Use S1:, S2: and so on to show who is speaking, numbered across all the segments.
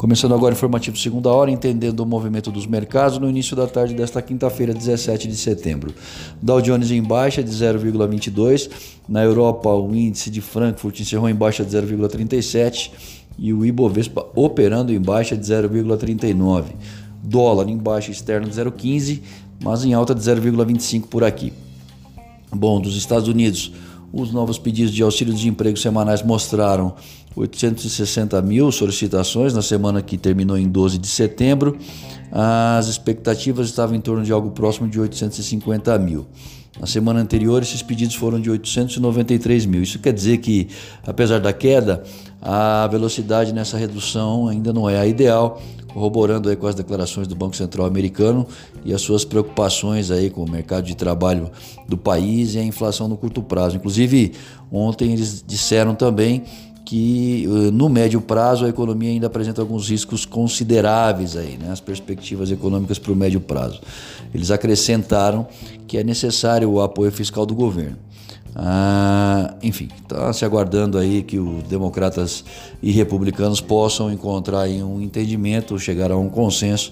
S1: Começando agora o informativo segunda hora, entendendo o movimento dos mercados no início da tarde desta quinta-feira, 17 de setembro. Dow Jones em baixa de 0,22. Na Europa, o índice de Frankfurt encerrou em baixa de 0,37 e o Ibovespa operando em baixa de 0,39. Dólar em baixa externa de 0,15, mas em alta de 0,25 por aqui. Bom, dos Estados Unidos, os novos pedidos de auxílio de emprego semanais mostraram 860 mil solicitações na semana que terminou em 12 de setembro. As expectativas estavam em torno de algo próximo de 850 mil. Na semana anterior, esses pedidos foram de 893 mil. Isso quer dizer que, apesar da queda, a velocidade nessa redução ainda não é a ideal, corroborando aí com as declarações do Banco Central americano e as suas preocupações aí com o mercado de trabalho do país e a inflação no curto prazo. Inclusive, ontem eles disseram também que eh, no médio prazo a economia ainda apresenta alguns riscos consideráveis aí, né? as perspectivas econômicas para o médio prazo. Eles acrescentaram que é necessário o apoio fiscal do governo. Ah, enfim, está se aguardando aí que os democratas e republicanos possam encontrar um entendimento, chegar a um consenso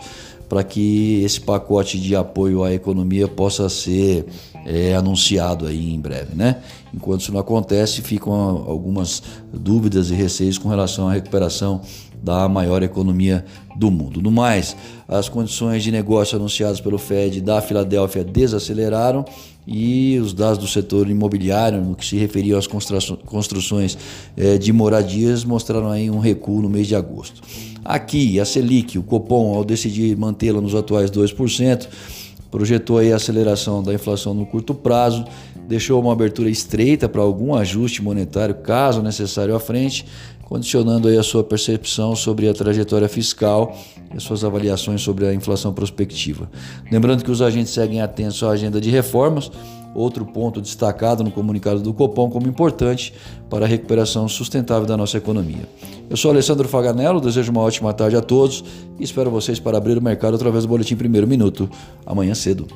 S1: para que esse pacote de apoio à economia possa ser é, anunciado aí em breve, né? Enquanto isso não acontece, ficam algumas dúvidas e receios com relação à recuperação da maior economia do mundo. No mais, as condições de negócio anunciadas pelo Fed da Filadélfia desaceleraram e os dados do setor imobiliário, no que se referia às construções é, de moradias, mostraram aí um recuo no mês de agosto. Aqui, a Selic, o Copom, ao decidir mantê-la nos atuais 2%, projetou aí a aceleração da inflação no curto prazo, deixou uma abertura estreita para algum ajuste monetário, caso necessário à frente, condicionando aí a sua percepção sobre a trajetória fiscal e as suas avaliações sobre a inflação prospectiva. Lembrando que os agentes seguem atentos à agenda de reformas, outro ponto destacado no comunicado do Copom como importante para a recuperação sustentável da nossa economia. Eu sou Alessandro Faganello, desejo uma ótima tarde a todos e espero vocês para abrir o mercado através do Boletim Primeiro Minuto, amanhã cedo.